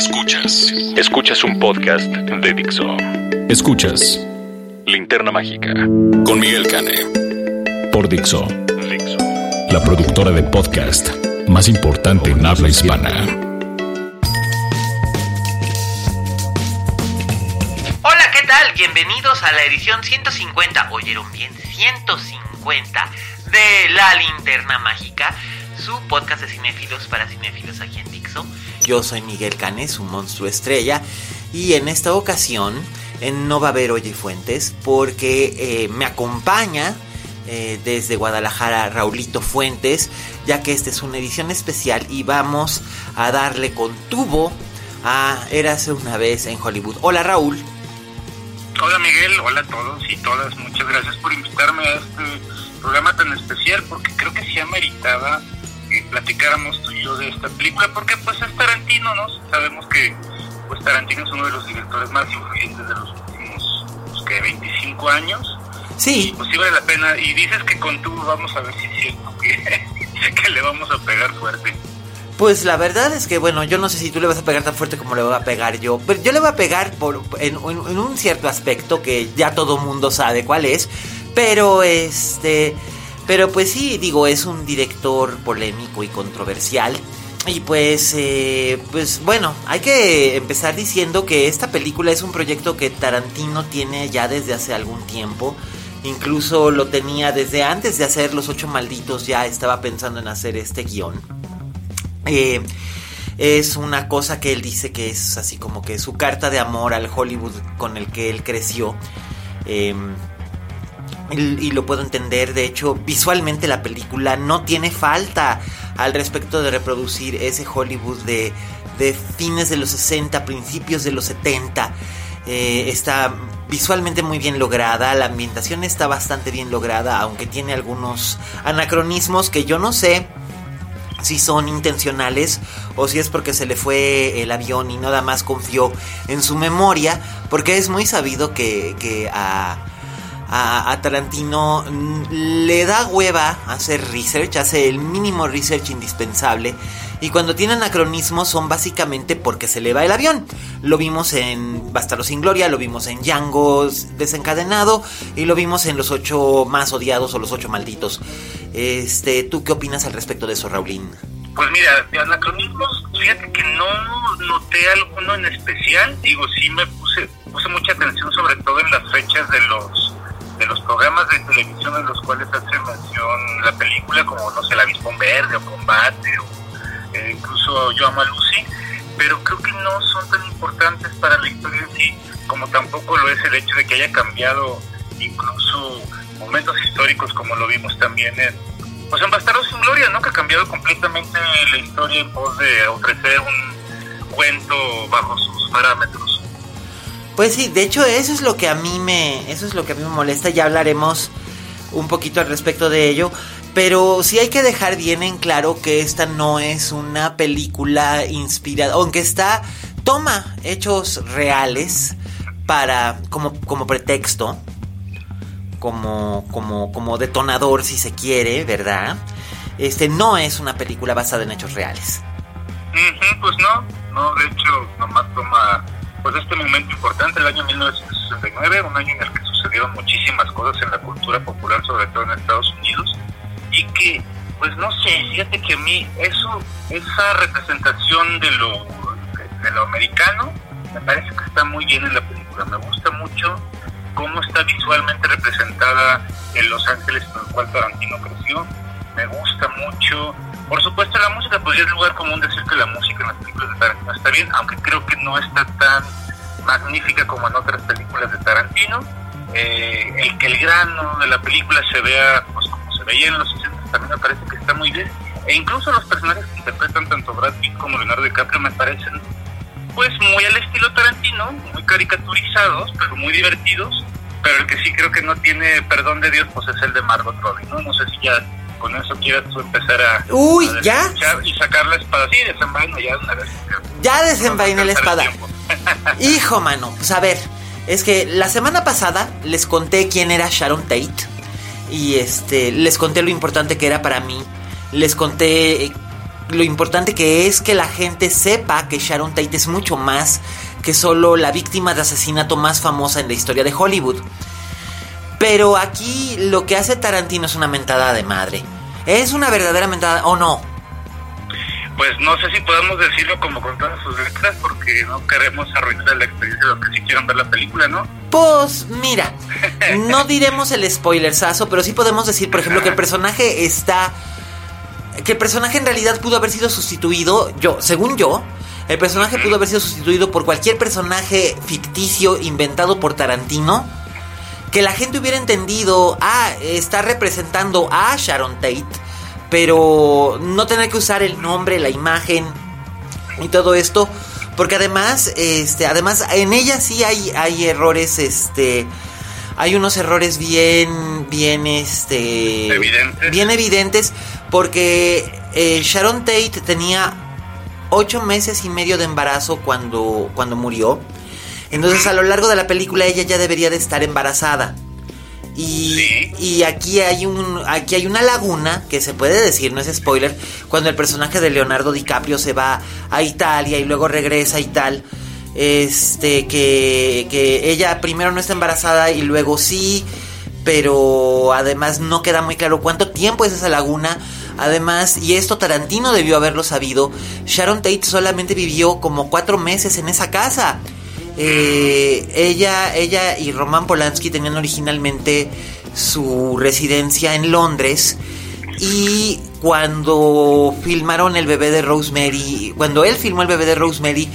Escuchas. Escuchas un podcast de Dixo. Escuchas Linterna Mágica con Miguel Cane. Por Dixo. Dixo. La productora de podcast más importante en habla hispana. Hola, ¿qué tal? Bienvenidos a la edición 150, oyeron bien, 150 de La Linterna Mágica, su podcast de cinéfilos para cinéfilos aquí en Dixo. Yo soy Miguel Canes, un monstruo estrella, y en esta ocasión en no va a haber Oye Fuentes porque eh, me acompaña eh, desde Guadalajara Raulito Fuentes, ya que esta es una edición especial y vamos a darle con tubo a Érase una vez en Hollywood. Hola Raúl. Hola Miguel, hola a todos y todas, muchas gracias por invitarme a este programa tan especial porque creo que sí ameritaba que platicáramos tú y yo de esta película porque pues es Tarantino, ¿no? Sabemos que pues Tarantino es uno de los directores más influyentes de los últimos pues, que 25 años. Sí. Y, pues sí vale la pena y dices que con tú vamos a ver si es cierto que, que le vamos a pegar fuerte. Pues la verdad es que, bueno, yo no sé si tú le vas a pegar tan fuerte como le voy a pegar yo. Pero yo le voy a pegar por, en, en- en un cierto aspecto que ya todo mundo sabe cuál es. Pero este. Pero pues sí, digo, es un director polémico y controversial. Y pues, eh, pues bueno, hay que empezar diciendo que esta película es un proyecto que Tarantino tiene ya desde hace algún tiempo. Incluso lo tenía desde antes de hacer Los Ocho Malditos, ya estaba pensando en hacer este guion. Eh, es una cosa que él dice que es así como que su carta de amor al Hollywood con el que él creció. Eh, y, lo puedo entender, de hecho, visualmente la película no tiene falta al respecto de reproducir ese Hollywood de, de fines de los 60, principios de los 70. Eh, está visualmente muy bien lograda, la ambientación está bastante bien lograda, aunque tiene algunos anacronismos que yo no sé si son intencionales o si es porque se le fue el avión y nada más confió en su memoria, porque es muy sabido que, que a, a, Tarantino mm, le da hueva hacer research, hace el mínimo research indispensable. Y cuando tiene anacronismos son básicamente porque se le va el avión. Lo vimos en Bastardo sin Gloria, lo vimos en Django desencadenado y lo vimos en Los Ocho Más Odiados o Los Ocho Malditos. Este, ¿Tú qué opinas al respecto de eso, Raulín? Pues mira, de anacronismos, fíjate que no noté alguno en especial. Digo, sí me puse, puse mucha atención sobre todo en las fechas de los de los programas de televisión en los cuales hace mención la película, como, no sé, La Avispón Verde o Combate o eh, incluso Yo Amo a Lucy, pero creo que no son tan importantes para la historia en sí, como tampoco lo es el hecho de que haya cambiado incluso momentos históricos como lo vimos también en pues en Bastardos sin Gloria, ¿no? Que ha cambiado completamente la historia en pos de ofrecer un cuento bajo sus parámetros. Pues sí, de hecho eso es lo que a mí me eso es lo que a mí me molesta, ya hablaremos un poquito al respecto de ello, pero sí hay que dejar bien en claro que esta no es una película inspirada, aunque está toma hechos reales para como como pretexto, como como como detonador si se quiere, ¿verdad? Este no es una película basada en hechos reales. Ujú, pues no, no, de hecho nomás toma pues este momento importante, el año 1969, un año en el que sucedieron muchísimas cosas en la cultura popular, sobre todo en Estados Unidos, y que, pues no sé, fíjate que a mí eso, esa representación de lo, de lo americano, me parece que está muy bien en la película, me gusta mucho cómo está visualmente representada en Los Ángeles con el cual Tarantino creció, me gusta mucho por supuesto, la música, pues es lugar común decir que la música en las películas de Tarantino está bien, aunque creo que no está tan magnífica como en otras películas de Tarantino. Eh, el que el grano de la película se vea pues como se veía en los 60 también me parece que está muy bien. e incluso los personajes que interpretan tanto Brad Pitt como Leonardo DiCaprio me parecen pues muy al estilo Tarantino, muy caricaturizados, pero muy divertidos, pero el que sí creo que no tiene perdón de Dios pues es el de Margot Robbie, ¿no? No sé si ya con eso quieras tú empezar a... Uy, a ¿ya? Y sacar la espada, sí, desenvaino ya una vez. Ya desenvainé la espada. Hijo, mano, pues a ver, es que la semana pasada les conté quién era Sharon Tate y este les conté lo importante que era para mí. Les conté lo importante que es que la gente sepa que Sharon Tate es mucho más que solo la víctima de asesinato más famosa en la historia de Hollywood. Pero aquí lo que hace Tarantino es una mentada de madre. Es una verdadera mentada, ¿o no? Pues no sé si podemos decirlo como con todas sus letras porque no queremos arruinar la experiencia de los que sí quieran ver la película, ¿no? Pues mira, no diremos el spoilersazo, pero sí podemos decir, por ejemplo, que el personaje está que el personaje en realidad pudo haber sido sustituido, yo, según yo, el personaje pudo haber sido sustituido por cualquier personaje ficticio inventado por Tarantino, que la gente hubiera entendido, ah, está representando a Sharon Tate, pero no tener que usar el nombre, la imagen y todo esto, porque además, este, además en ella sí hay, hay errores, este, hay unos errores bien, bien, este, Evidentes. bien evidentes, porque eh, Sharon Tate tenía ocho meses y medio de embarazo cuando, cuando murió. Entonces a lo largo de la película ella ya debería de estar embarazada. Y, Sí. y aquí hay un aquí hay una laguna que se puede decir, no es spoiler, cuando el personaje de Leonardo DiCaprio se va a Italia y luego regresa y tal. Este que, que ella primero no está embarazada y luego sí, pero además no queda muy claro cuánto tiempo es esa laguna. Además, y esto Tarantino debió haberlo sabido, Sharon Tate solamente vivió como cuatro meses en esa casa. Eh, ella, ella y Roman Polanski tenían originalmente su residencia en Londres y cuando filmaron el bebé de Rosemary, cuando él filmó el bebé de Rosemary,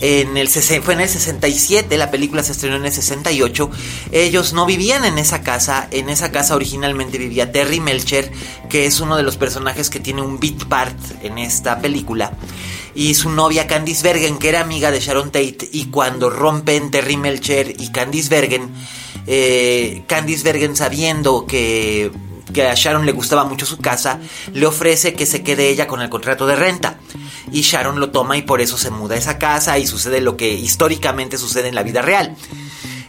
en el, fue en el 67, la película se estrenó en el 68, ellos no vivían en esa casa, en esa casa originalmente vivía Terry Melcher, que es uno de los personajes que tiene un beat part en esta película, y su novia Candice Bergen, que era amiga de Sharon Tate, y cuando rompen Terry Melcher y Candice Bergen, eh, Candice Bergen sabiendo que que a Sharon le gustaba mucho su casa, le ofrece que se quede ella con el contrato de renta. Y Sharon lo toma y por eso se muda a esa casa y sucede lo que históricamente sucede en la vida real.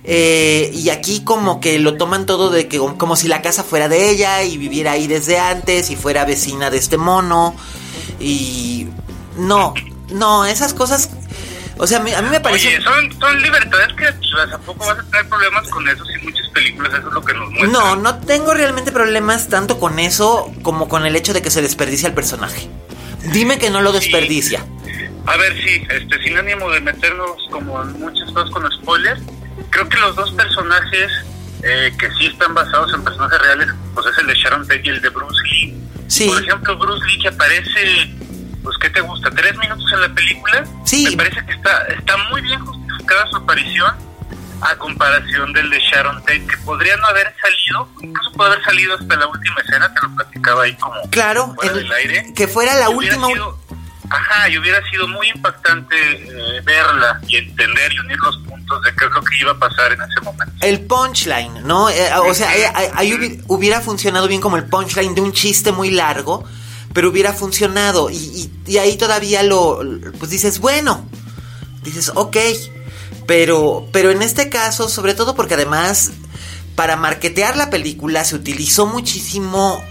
Eh, y aquí como que lo toman todo de que como si la casa fuera de ella y viviera ahí desde antes y fuera vecina de este mono. Y no, no, esas cosas... O sea, a mí, a mí me parece... Oye, son, son libertades creativas, ¿a poco vas a tener problemas con eso si muchas películas eso es lo que nos muestran? No, no tengo realmente problemas tanto con eso como con el hecho de que se desperdicia el personaje. Dime que no lo desperdicia. A ver, sí, este, sin ánimo de meternos como en muchas cosas con spoilers, creo que los dos personajes eh, que sí están basados en personajes reales, pues es el de Sharon Tate y el de Bruce Lee. Sí. Por ejemplo, Bruce Lee que aparece, pues ¿qué te gusta? ¿Tres minutos en la película? Sí. Me parece que está, está muy bien justificada su aparición a comparación del de Sharon Tate, que podría no haber salido, incluso puede haber salido hasta la última escena, te lo platicaba ahí como Claro, fuera el- del aire. que fuera la Y última... sido- ajá, y hubiera sido muy impactante eh, verla y entender y unir los puntos de qué es lo que iba a pasar en ese momento. El punchline, ¿no? Eh, o sea, eh, eh, ahí hubi- hubiera funcionado bien como el punchline de un chiste muy largo, pero hubiera funcionado. Y, y- y ahí todavía lo, pues dices, bueno, dices, ok. Pero, pero en este caso, sobre todo porque además, para marketear la película se utilizó muchísimo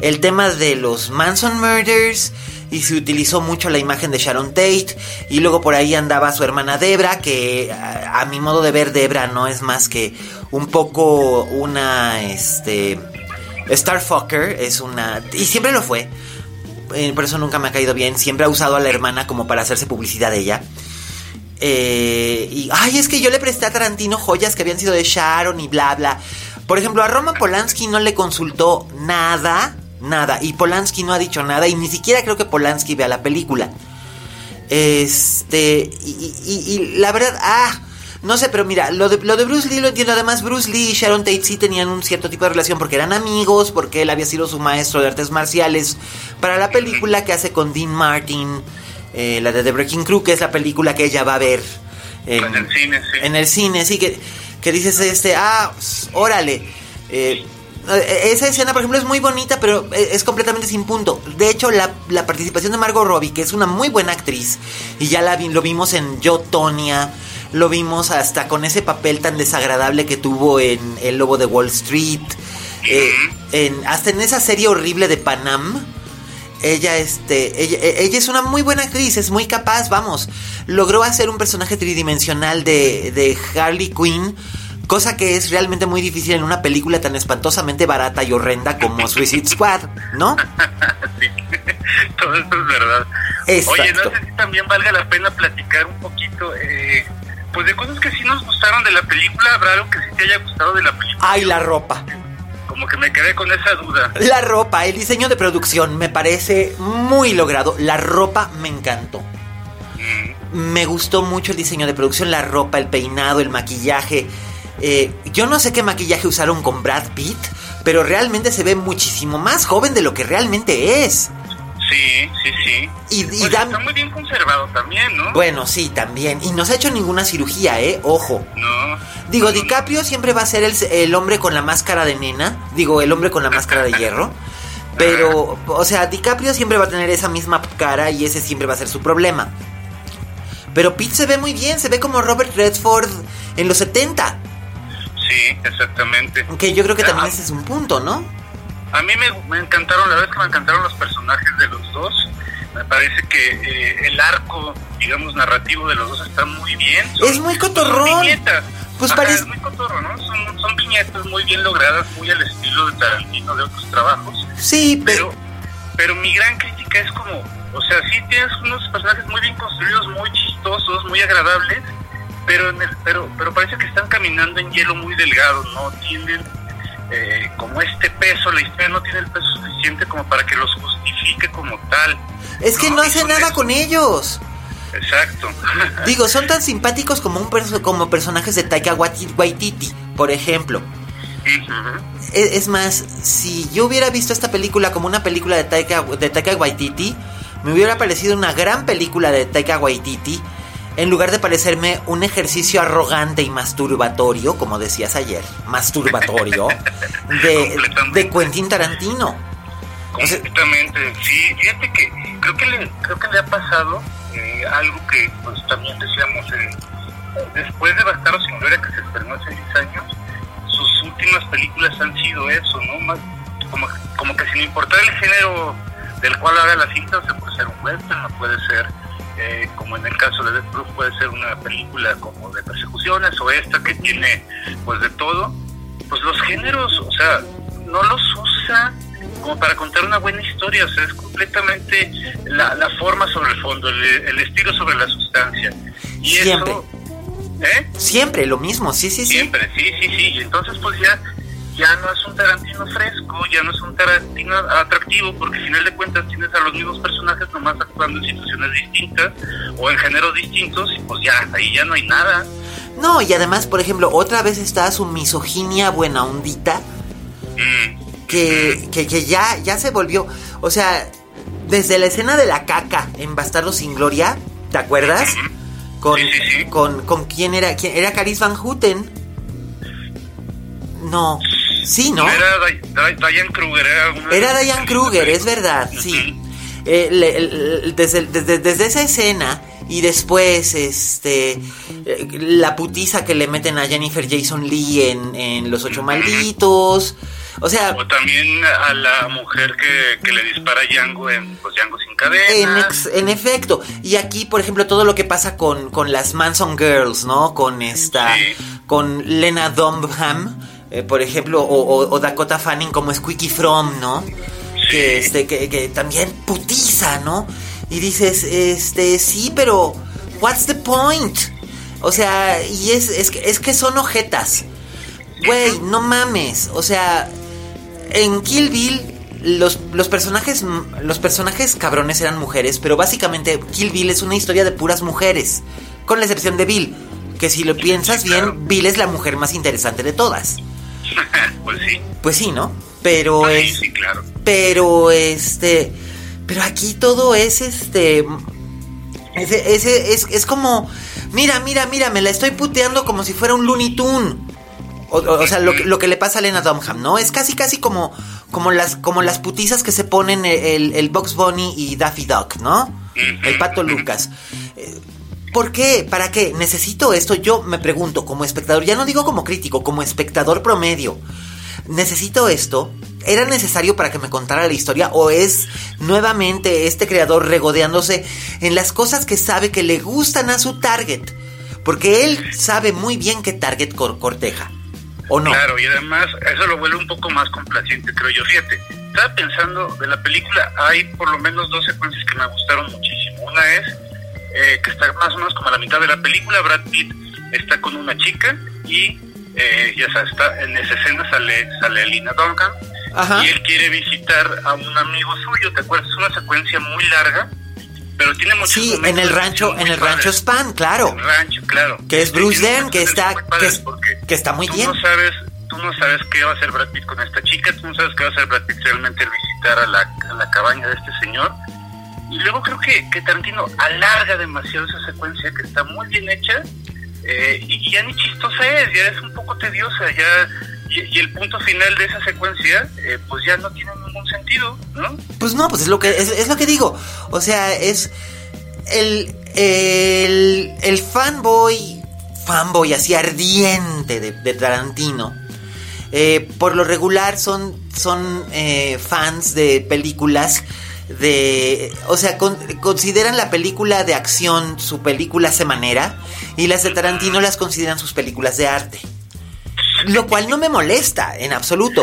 el tema de los Manson Murders y se utilizó mucho la imagen de Sharon Tate y luego por ahí andaba su hermana Debra que a, a mi modo de ver Debra no es más que un poco una este Starfucker es una y siempre lo fue eh, por eso nunca me ha caído bien siempre ha usado a la hermana como para hacerse publicidad de ella eh, y, ay, es que yo le presté a Tarantino joyas que habían sido de Sharon y bla, bla. Por ejemplo, a Roman Polanski no le consultó nada, nada. Y Polanski no ha dicho nada. Y ni siquiera creo que Polanski vea la película. Este, y, y- y- la verdad, ah, No sé, pero mira, lo de, lo de Bruce Lee lo entiendo. Además, Bruce Lee y Sharon Tate sí tenían un cierto tipo de relación porque eran amigos, porque él había sido su maestro de artes marciales. Para la película que hace con Dean Martin, eh, la de The Breaking Crew, que es la película que ella va a ver En el cine, sí. en el cine, sí, que, que dices, este, ah, órale. Eh, eh, esa escena, por ejemplo, es muy bonita, pero eh, es completamente sin punto. De hecho, la, la participación de Margot Robbie, que es una muy buena actriz, y ya la vi- lo vimos en Yo, Tonya, lo vimos hasta con ese papel tan desagradable que tuvo en El Lobo de Wall Street, eh, en, hasta en esa serie horrible de Panam. Ella, este, ella, e- ella es una muy buena actriz, es muy capaz, vamos. Logró hacer un personaje tridimensional de, de Harley Quinn, cosa que es realmente muy difícil en una película tan espantosamente barata y horrenda como Suicide Squad, ¿no? Sí, todo esto es verdad. Exacto. Oye, no sé si también valga la pena platicar un poquito, eh, pues de cosas que sí nos gustaron de la película, habrá algo que sí te haya gustado de la película. Ay, la ropa. Como que me quedé con esa duda. La ropa, el diseño de producción me parece muy logrado. La ropa me encantó. Me gustó mucho el diseño de producción, la ropa, el peinado, el maquillaje. Eh, yo no sé qué maquillaje usaron con Brad Pitt, pero realmente se ve muchísimo más joven de lo que realmente es. Sí, sí, sí. Y, y Pues dan- está muy bien conservado también, ¿no? Bueno, sí, también. Y no se ha hecho ninguna cirugía, ¿eh? Ojo. No. Digo, No, no, DiCaprio siempre va a ser el, el hombre con la máscara de nena. Digo, el hombre con la máscara de hierro. Pero, o sea, DiCaprio siempre va a tener esa misma cara y ese siempre va a ser su problema. Pero Pete se ve muy bien, se ve como Robert Redford en los 70. Sí, exactamente. Que yo creo que también Ah, ese es un punto, ¿no? A mí me, me encantaron, la verdad es que me encantaron los personajes de los dos. Me parece que eh, el arco, digamos, narrativo de los dos está muy bien. Es muy cotorrón. Son viñetas. Pues Ajá, parece- Es muy cotorro, ¿no? Son, son viñetas muy bien logradas, muy al estilo de Tarantino de otros trabajos. Sí, Pero, pero... pero mi gran crítica es como, o sea, sí tienes unos personajes muy bien construidos, muy chistosos, muy agradables, pero en el, pero, pero parece que están caminando en hielo muy delgado, no tienen eh, como este peso, la historia no tiene el peso suficiente como para que los justifique como tal. Es que no hace nada eso. con ellos. Exacto. Digo, son tan simpáticos como un perso- como personajes de Taika Waititi, por ejemplo. Es, es más, si yo hubiera visto esta película como una película de Taika, de Taika Waititi, me hubiera parecido una gran película de Taika Waititi, en lugar de parecerme un ejercicio arrogante y masturbatorio, como decías ayer, masturbatorio, de, Quentin Tarantino. Completamente, sí, fíjate que creo que le, creo que le ha pasado eh, algo que pues también decíamos eh, después de Bastardos sin Gloria que se estrenó hace 10 años, sus últimas películas han sido eso, ¿no? Más, como, como que sin importar el género del cual haga la cinta, o sea, puede ser un western, o puede ser, eh, como en el caso de Death Proof, puede ser una película como de persecuciones, o esta que tiene pues de todo, pues los géneros, o sea, no los usa como para contar una buena historia, o sea, es completamente la, la forma sobre el fondo, el, el estilo sobre la sustancia. Y Siempre. eso, ¿eh? Siempre lo mismo, sí, sí, sí. Siempre, sí, sí, sí. Y entonces pues ya, ya no es un Tarantino fresco, ya no es un Tarantino atractivo, porque al final de cuentas tienes a los mismos personajes nomás actuando en situaciones distintas o en géneros distintos y pues ya, ahí ya no hay nada. No, y además, por ejemplo, otra vez está su misoginia buena ondita. Mm, que, que, que ya, ya se volvió. O sea, desde la escena de la caca en Bastardo sin Gloria, ¿te acuerdas? Con, Sí, sí, sí. con, con quién era, quién era Caris Van Houten. No, sí, ¿no? Era Di- Di- Diane Kruger, era Era Diane Kruger, es verdad, sí. Eh, le- le- desde, desde, desde esa escena y después, este, eh, la putiza que le meten a Jennifer Jason Lee en, en Los Ocho Malditos. O sea, O también a la mujer que, que le dispara a Django en pues, Django sin En, cadena. ex- en efecto. Y aquí, por ejemplo, todo lo que pasa con, con las Manson Girls, ¿no? Con esta. Sí. Con Lena Dunham, eh, por ejemplo, o, o- o Dakota Fanning como Squeaky From, ¿no? Que, este, que, que también putiza, ¿no? Y dices, este, sí, pero. ¿What's the point? O sea, y es, es, que, es que son ojetas. Güey, no mames. O sea, en Kill Bill los, los personajes los personajes cabrones eran mujeres, pero básicamente Kill Bill es una historia de puras mujeres, con la excepción de Bill, que si lo piensas bien, Bill es la mujer más interesante de todas. pues sí. Pues sí, ¿no? Pero Sí, es... sí, claro. Pero este. Pero aquí todo es este. Ese, ese- es, es como. Mira, mira, mira, me la estoy puteando como si fuera un Looney Tune. O, o- o sea, lo, que- lo que le pasa a Lena Dunham, ¿no? Es casi, casi como, como, las, como las putizas que se ponen el, el Bugs Bunny y Daffy Duck, ¿no? El pato Lucas. Eh, ¿Por qué? ¿Para qué? ¿Necesito esto? Yo me pregunto, como espectador, ya no digo como crítico, como espectador promedio. ¿Necesito esto? ¿Era necesario para que me contara la historia? ¿O es nuevamente este creador regodeándose en las cosas que sabe que le gustan a su target? Porque él sabe muy bien qué target cor- corteja. ¿O no? Claro, y además eso lo vuelve un poco más complaciente, creo yo. Fíjate, estaba pensando de la película, hay por lo menos dos secuencias que me gustaron muchísimo. Una es eh, que está más o menos como a la mitad de la película, Brad Pitt está con una chica y eh, ya sabes, está, en esa escena sale, sale Lina Duncan Ajá. y él quiere visitar a un amigo suyo, ¿te acuerdas? Es una secuencia muy larga, pero tiene muchos Sí, en el rancho, en el padres. rancho Span, claro. El rancho, claro. Que es Bruce Dern, que está- que- porque que está muy tú bien. No sabes, tú no sabes qué va a hacer Brad Pitt con esta chica, tú no sabes qué va a hacer Brad Pitt realmente al visitar a la, a la cabaña de este señor. Y luego creo que, que Tarantino alarga demasiado esa secuencia que está muy bien hecha eh, y ya ni chistosa es, ya es un poco tediosa, ya y, el punto final de esa secuencia eh, pues ya no tiene ningún sentido, ¿no? Pues no, pues es lo que es, es lo que digo. O sea, es el el, el fanboy fanboy así ardiente de, de Tarantino. eh, por lo regular son son eh, fans de películas de o sea con- consideran la película de acción su película semanera y las de Tarantino las consideran sus películas de arte lo cual no me molesta en absoluto,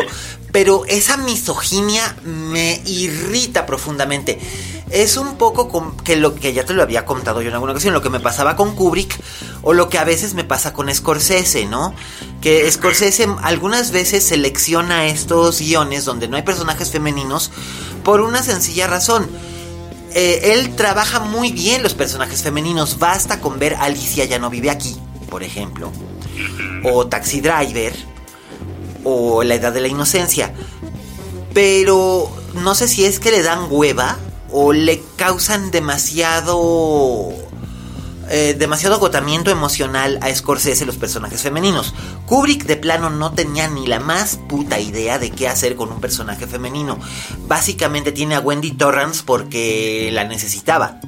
pero esa misoginia me irrita profundamente. Es un poco que lo que ya te lo había contado yo en alguna ocasión, lo que me pasaba con Kubrick o lo que a veces me pasa con Scorsese, ¿no? Que Scorsese algunas veces selecciona estos guiones donde no hay personajes femeninos por una sencilla razón. Eh, él trabaja muy bien los personajes femeninos, basta con ver Alicia ya no vive aquí, por ejemplo o Taxi Driver o La Edad de la Inocencia. Pero no sé si es que le dan hueva o le causan demasiado eh, demasiado agotamiento emocional a Scorsese los personajes femeninos. Kubrick de plano no tenía ni la más puta idea de qué hacer con un personaje femenino. Básicamente tiene a Wendy Torrance porque la necesitaba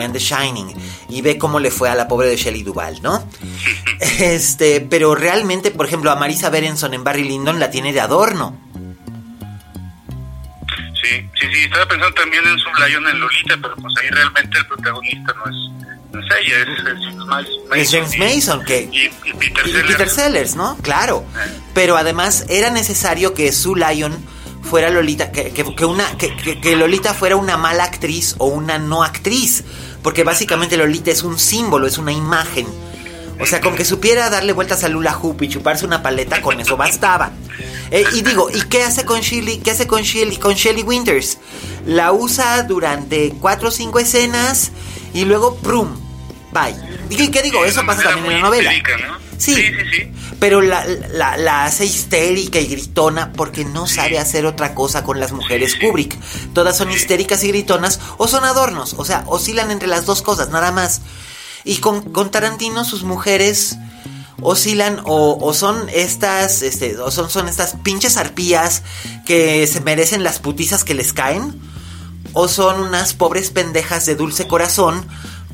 en The Shining y ve cómo le fue a la pobre de Shelley Duvall, ¿no? Este, pero realmente, por ejemplo, a Marisa Berenson en Barry Lyndon la tiene de adorno. Sí, sí, sí, estaba pensando también en su Lion en Lolita, pero pues ahí realmente el protagonista no es, no es ella, es, es James Mason. Es James y- que Y, y Peter y Sellers. Peter Sellers, ¿no? Claro. Pero además era necesario que Sue Lyon fuera Lolita, que, que- que una, que, que- que Lolita fuera una mala actriz o una no actriz. Porque básicamente Lolita es un símbolo, es una imagen. O sea, con que supiera darle vueltas al hula hoop y chuparse una paleta, con eso bastaba. Eh, y digo, ¿y qué hace con Shirley? ¿Qué hace con Shirley, con Shelley Winters? La usa durante cuatro o cinco escenas y luego ¡prum! Bye. ¿Y qué digo? Eso pasa también en la novela. Sí, sí, sí. Pero la, la, la hace histérica y gritona porque no sabe hacer otra cosa con las mujeres Kubrick. Todas son histéricas y gritonas o son adornos. O sea, oscilan entre las dos cosas, nada más. Y con, con Tarantino sus mujeres oscilan o, o son estas, este, o son, son estas pinches arpías que se merecen las putizas que les caen. O son unas pobres pendejas de dulce corazón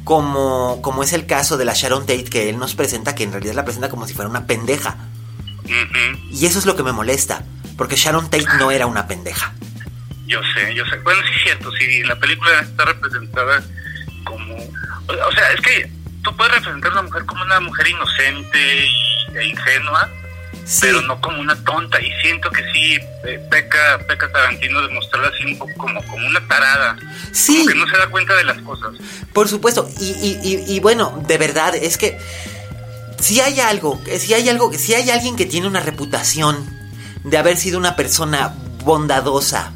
como, como es el caso de la Sharon Tate que él nos presenta, que en realidad la presenta como si fuera una pendeja. Y eso es lo que me molesta, porque Sharon Tate no era una pendeja. Yo sé, yo sé. Bueno, sí es cierto, sí, la película está representada como... O sea, es que tú puedes representar a una mujer como una mujer inocente e ingenua, Sí, pero no como una tonta. Y siento que sí, eh, peca, peca Tarantino de mostrarla así un poco como, como una tarada. Sí. Como que no se da cuenta de las cosas. por supuesto. Y, y, y, y bueno, de verdad, es que si hay algo, si hay algo, si hay alguien que tiene una reputación de haber sido una persona bondadosa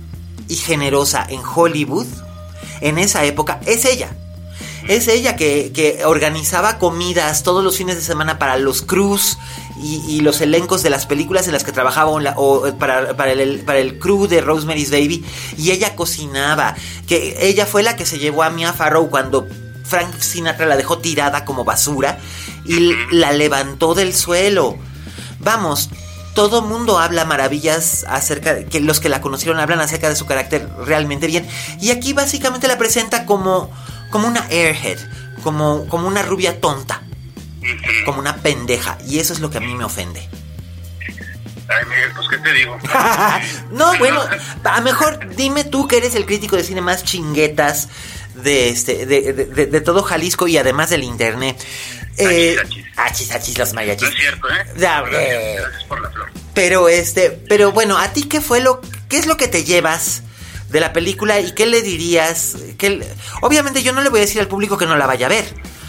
y generosa en Hollywood, en esa época, es ella. Es ella que, que organizaba comidas todos los fines de semana para los crews y, los elencos de las películas en las que trabajaba o, para, para, el, para el crew de Rosemary's Baby. Y ella cocinaba. Que ella fue la que se llevó a Mia Farrow cuando Frank Sinatra la dejó tirada como basura y la levantó del suelo. Vamos, todo mundo habla maravillas acerca de que los que la conocieron hablan acerca de su carácter realmente bien. Y aquí básicamente la presenta como, como una airhead, como, como una rubia tonta, como una pendeja. Y eso es lo que a mí me ofende. Ay, Miguel, pues qué te digo. no, bueno, a mejor dime tú que eres el crítico de cine más chinguetas de este de, de todo Jalisco y además del internet. Eh, achis, achis, los mariachis. No es cierto, ¿eh? Gracias por la flor. Pero este, pero bueno, ¿a ti qué fue lo, qué es lo que te llevas de la película y qué le dirías? Que, obviamente yo no le voy a decir al público que no la vaya a ver,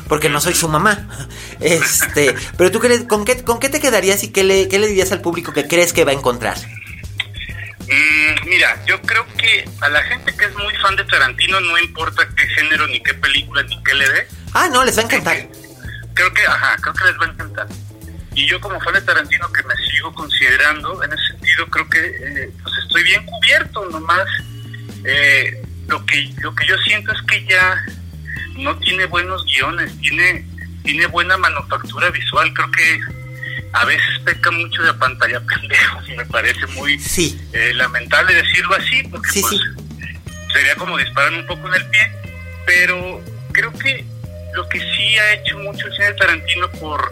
porque no soy su mamá. Este, pero tú qué, con qué, con qué te quedarías y qué le, qué le dirías al público que crees que va a encontrar? Mm, mira, yo creo que a la gente que es muy fan de Tarantino no importa qué género, ni qué película, ni qué le dé. Ah, no, les va a encantar creo que, ajá, creo que les va a encantar. Y yo como fan de Tarantino que me sigo considerando, en ese sentido creo que eh, pues estoy bien cubierto, nomás eh, lo que lo que yo siento es que ya no tiene buenos guiones, tiene tiene buena manufactura visual, creo que a veces peca mucho de pantalla pendejo y me parece muy eh, lamentable decirlo así, porque pues, sería como disparar un poco en el pie, pero creo que lo que sí ha hecho mucho el cine Tarantino por,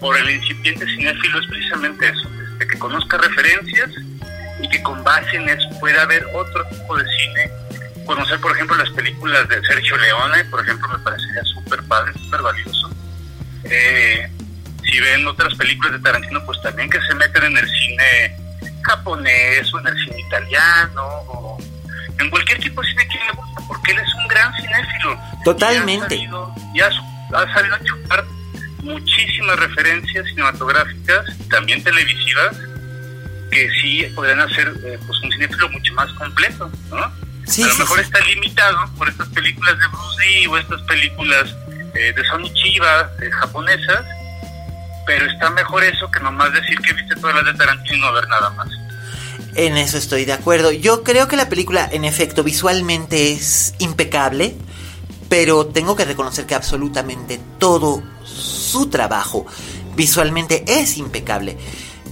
por el incipiente cinéfilo es precisamente eso, de que conozca referencias y que con base en eso pueda haber otro tipo de cine. Conocer, por ejemplo, las películas de Sergio Leone, por ejemplo, me parecería súper padre, súper valioso. Eh, si ven otras películas de Tarantino, pues también que se meten en el cine japonés o en el cine italiano o en cualquier tipo de cine que le gusta, porque él es un gran cinéfilo. Totalmente. Y ha sabido, chupar muchísimas referencias cinematográficas, también televisivas, que sí podrían hacer eh, pues un cinéfilo mucho más completo, ¿no? Sí, a lo mejor está limitado por estas películas de Bruce Lee o estas películas eh, de Sony Chiba eh, japonesas, pero está mejor eso que nomás decir que viste todas las de Tarantino y no ver nada más. En eso estoy de acuerdo. Yo creo que la película, en efecto, visualmente es impecable, pero tengo que reconocer que absolutamente todo su trabajo visualmente es impecable.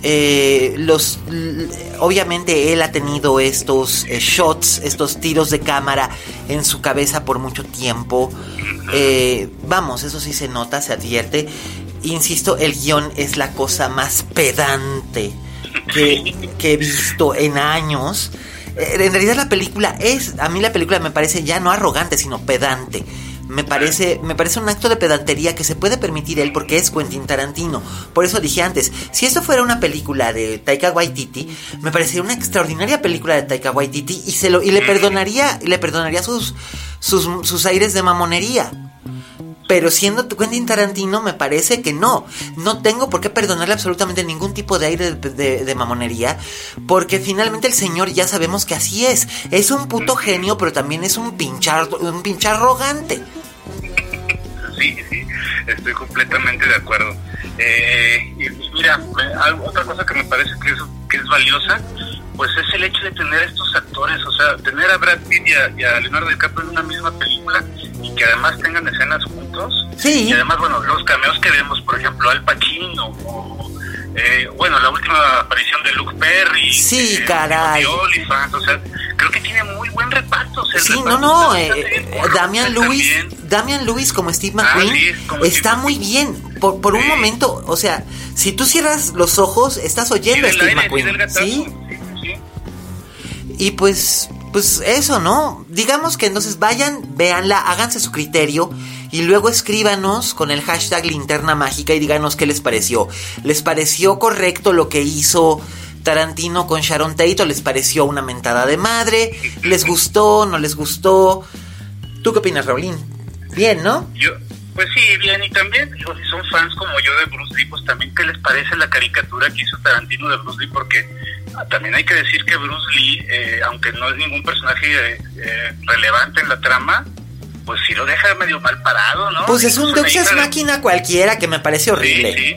Eh, los obviamente él ha tenido estos eh, shots, estos tiros de cámara en su cabeza por mucho tiempo. Eh, vamos, eso sí se nota, se advierte. Insisto, el guion es la cosa más pedante que, he visto en años. Eh, en realidad la película es, a mí la película me parece ya no arrogante, sino pedante. Me parece, me parece un acto de pedantería que se puede permitir él porque es Quentin Tarantino. Por eso dije antes, si esto fuera una película de Taika Waititi, me parecería una extraordinaria película de Taika Waititi y se lo y le perdonaría, le perdonaría sus, sus, sus aires de mamonería. Pero siendo Quentin Tarantino, me parece que no. No tengo por qué perdonarle absolutamente ningún tipo de aire de, mamonería. Porque finalmente el señor ya sabemos que así es. Es un puto genio, pero también es un pinchar, un pinchar arrogante. Sí, sí, estoy completamente de acuerdo. Eh, y mira, otra cosa que me parece que es, que es valiosa, pues es el hecho de tener estos actores, o sea, tener a Brad Pitt y a, y a Leonardo DiCaprio en una misma película y que además tengan escenas juntos. Sí. Y además, bueno, los cameos que vemos, por ejemplo, Al Pacino o, eh, bueno, la última aparición de Luke Perry. Sí, eh, caray. o sea, creo que tiene muy buen reparto. sí, no, no, eh, Damian Lewis, Damian Lewis como Steve ah, McQueen está muy bien. Por, por un momento, o sea, si tú cierras los ojos, estás oyendo a Steve McQueen. Sí. Y pues pues eso, ¿no? Digamos que entonces vayan, véanla, háganse su criterio y luego escríbanos con el hashtag linterna mágica y díganos qué les pareció. ¿Les pareció correcto lo que hizo Tarantino con Sharon Tate o les pareció una mentada de madre? ¿Les gustó? ¿No les gustó? ¿Tú qué opinas, Raulín? Bien, ¿no? Yo, pues sí, bien, y también, si son fans como yo de Bruce Lee, pues también qué les parece la caricatura que hizo Tarantino de Bruce Lee, porque también hay que decir que Bruce Lee, eh, aunque no es ningún personaje eh, relevante en la trama, pues sí lo deja medio mal parado, ¿no? Pues es un Incluso Deus de- Máquina cualquiera que me parece horrible. Sí, sí.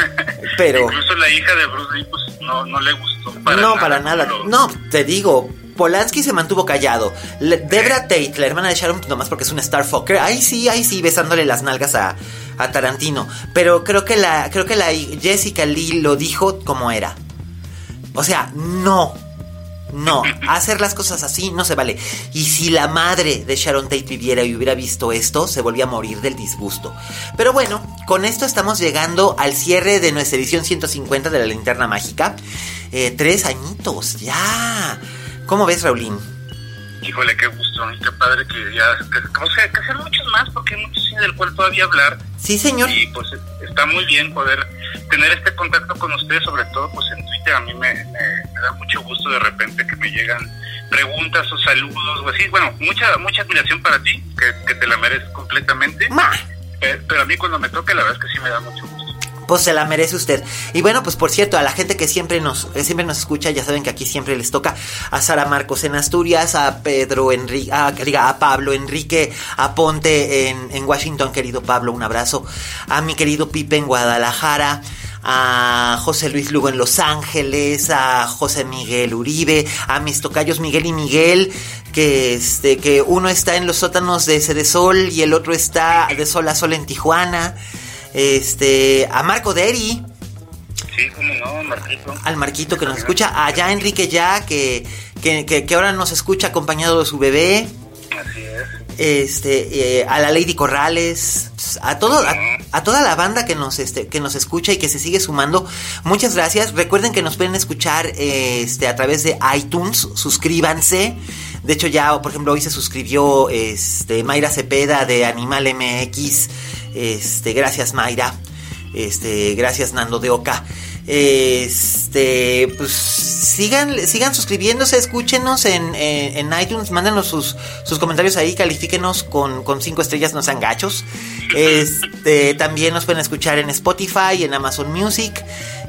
Pero Incluso la hija de Bruce Lee, pues no, no le gustó para no, nada. para nada. Lo- No, te digo, Polanski se mantuvo callado. Le- Debra Tate, la hermana de Sharon, pues nomás porque es un Starfucker. Ahí sí, ahí sí, besándole las nalgas a, a Tarantino. Pero creo que la, creo que la Jessica Lee lo dijo como era. O sea, no. No, hacer las cosas así no se vale. Y si la madre de Sharon Tate viviera y hubiera visto esto, se volvía a morir del disgusto. Pero bueno, con esto estamos llegando al cierre de nuestra edición 150 de la linterna mágica. Eh, tres añitos, ya. ¿Cómo ves, Raulín? Híjole, qué gusto, qué padre que ya, que, o sea, que hacer muchos más, porque hay muchos del cual todavía hablar, Sí, señor. y pues está muy bien poder tener este contacto con ustedes, sobre todo pues en Twitter, a mí me, me- me da mucho gusto de repente que me llegan preguntas o saludos o así, bueno, mucha mucha admiración para ti, que, que te la mereces completamente, Ma. Eh, pero a mí cuando me toque la verdad es que sí me da mucho gusto. Pues se la merece usted. Y bueno, pues por cierto, a la gente que siempre nos, que siempre nos escucha, ya saben que aquí siempre les toca a Sara Marcos en Asturias, a Pedro Enrique, a, Pablo Enrique, a Ponte en, en Washington, querido Pablo, un abrazo. A mi querido Pipe en Guadalajara. A José Luis Lugo en Los Ángeles, a José Miguel Uribe, a mis tocayos Miguel y Miguel, que este, que uno está en los sótanos de Cedesol y el otro está de Sol a Sol en Tijuana. Este, a Marco Deri, Sí, cómo no, Marquito. al Marquito que nos escucha, allá Enrique ya, que, que, que- que ahora nos escucha acompañado de su bebé, Así es. este, eh, a la Lady Corrales, a todo, a, a toda la banda que nos, este, que nos escucha y que se sigue sumando, muchas gracias. Recuerden que nos pueden escuchar, eh, este, a través de iTunes, suscríbanse. De hecho ya, por ejemplo, hoy se suscribió, este, Mayra Cepeda de Animal MX, este, gracias Mayra. Este, gracias Nando de Oca. Este, pues sigan, sigan suscribiéndose, escúchenos en, en, iTunes, mándenos sus, sus comentarios ahí, califíquenos con, con cinco estrellas, no sean gachos. Este, también nos pueden escuchar en Spotify, en Amazon Music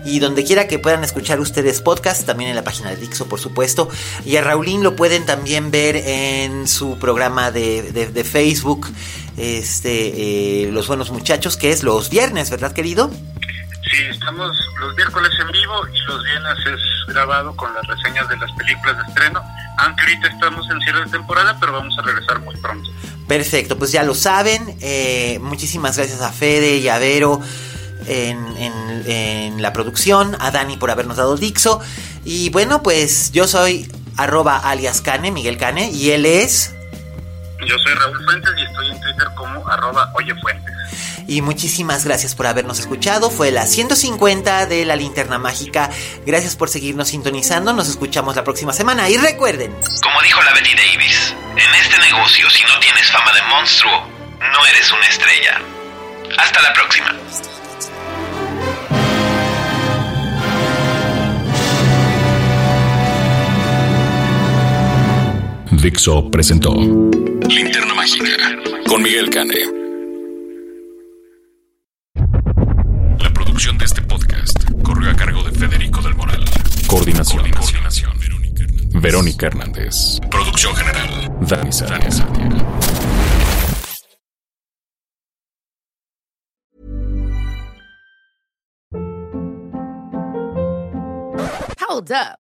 y donde quiera que puedan escuchar ustedes podcast, también en la página de Dixo, por supuesto. Y a Raulín lo pueden también ver en su programa de, de- de Facebook, este, eh, Los Buenos Muchachos, que es los viernes, ¿verdad, querido? Sí, estamos los miércoles en vivo y los viernes es grabado con las reseñas de las películas de estreno. Aunque ahorita estamos en cierre de temporada, pero vamos a regresar muy pronto. Perfecto, pues ya lo saben. eh, muchísimas gracias a Fede y a Vero en, en- en la producción, a Dani por habernos dado Dixo. Y bueno, pues yo soy arroba alias Cane, Miguel Cane, y él es... Yo soy Raúl Fuentes y estoy en Twitter como arroba oyefuentes. Y muchísimas gracias por habernos escuchado. Fue la 150 de la linterna mágica. Gracias por seguirnos sintonizando. Nos escuchamos la próxima semana. Y recuerden, Como dijo la Betty Davis, en este negocio si no tienes fama de monstruo, no eres una estrella. Hasta la próxima. Dixo presentó Linterna Mágica con Miguel Cane. La producción de este podcast corrió a cargo de Federico del Moral. Coordinación. Coordinación. Verónica Hernández. Producción general. Dani Sánchez. Hold up.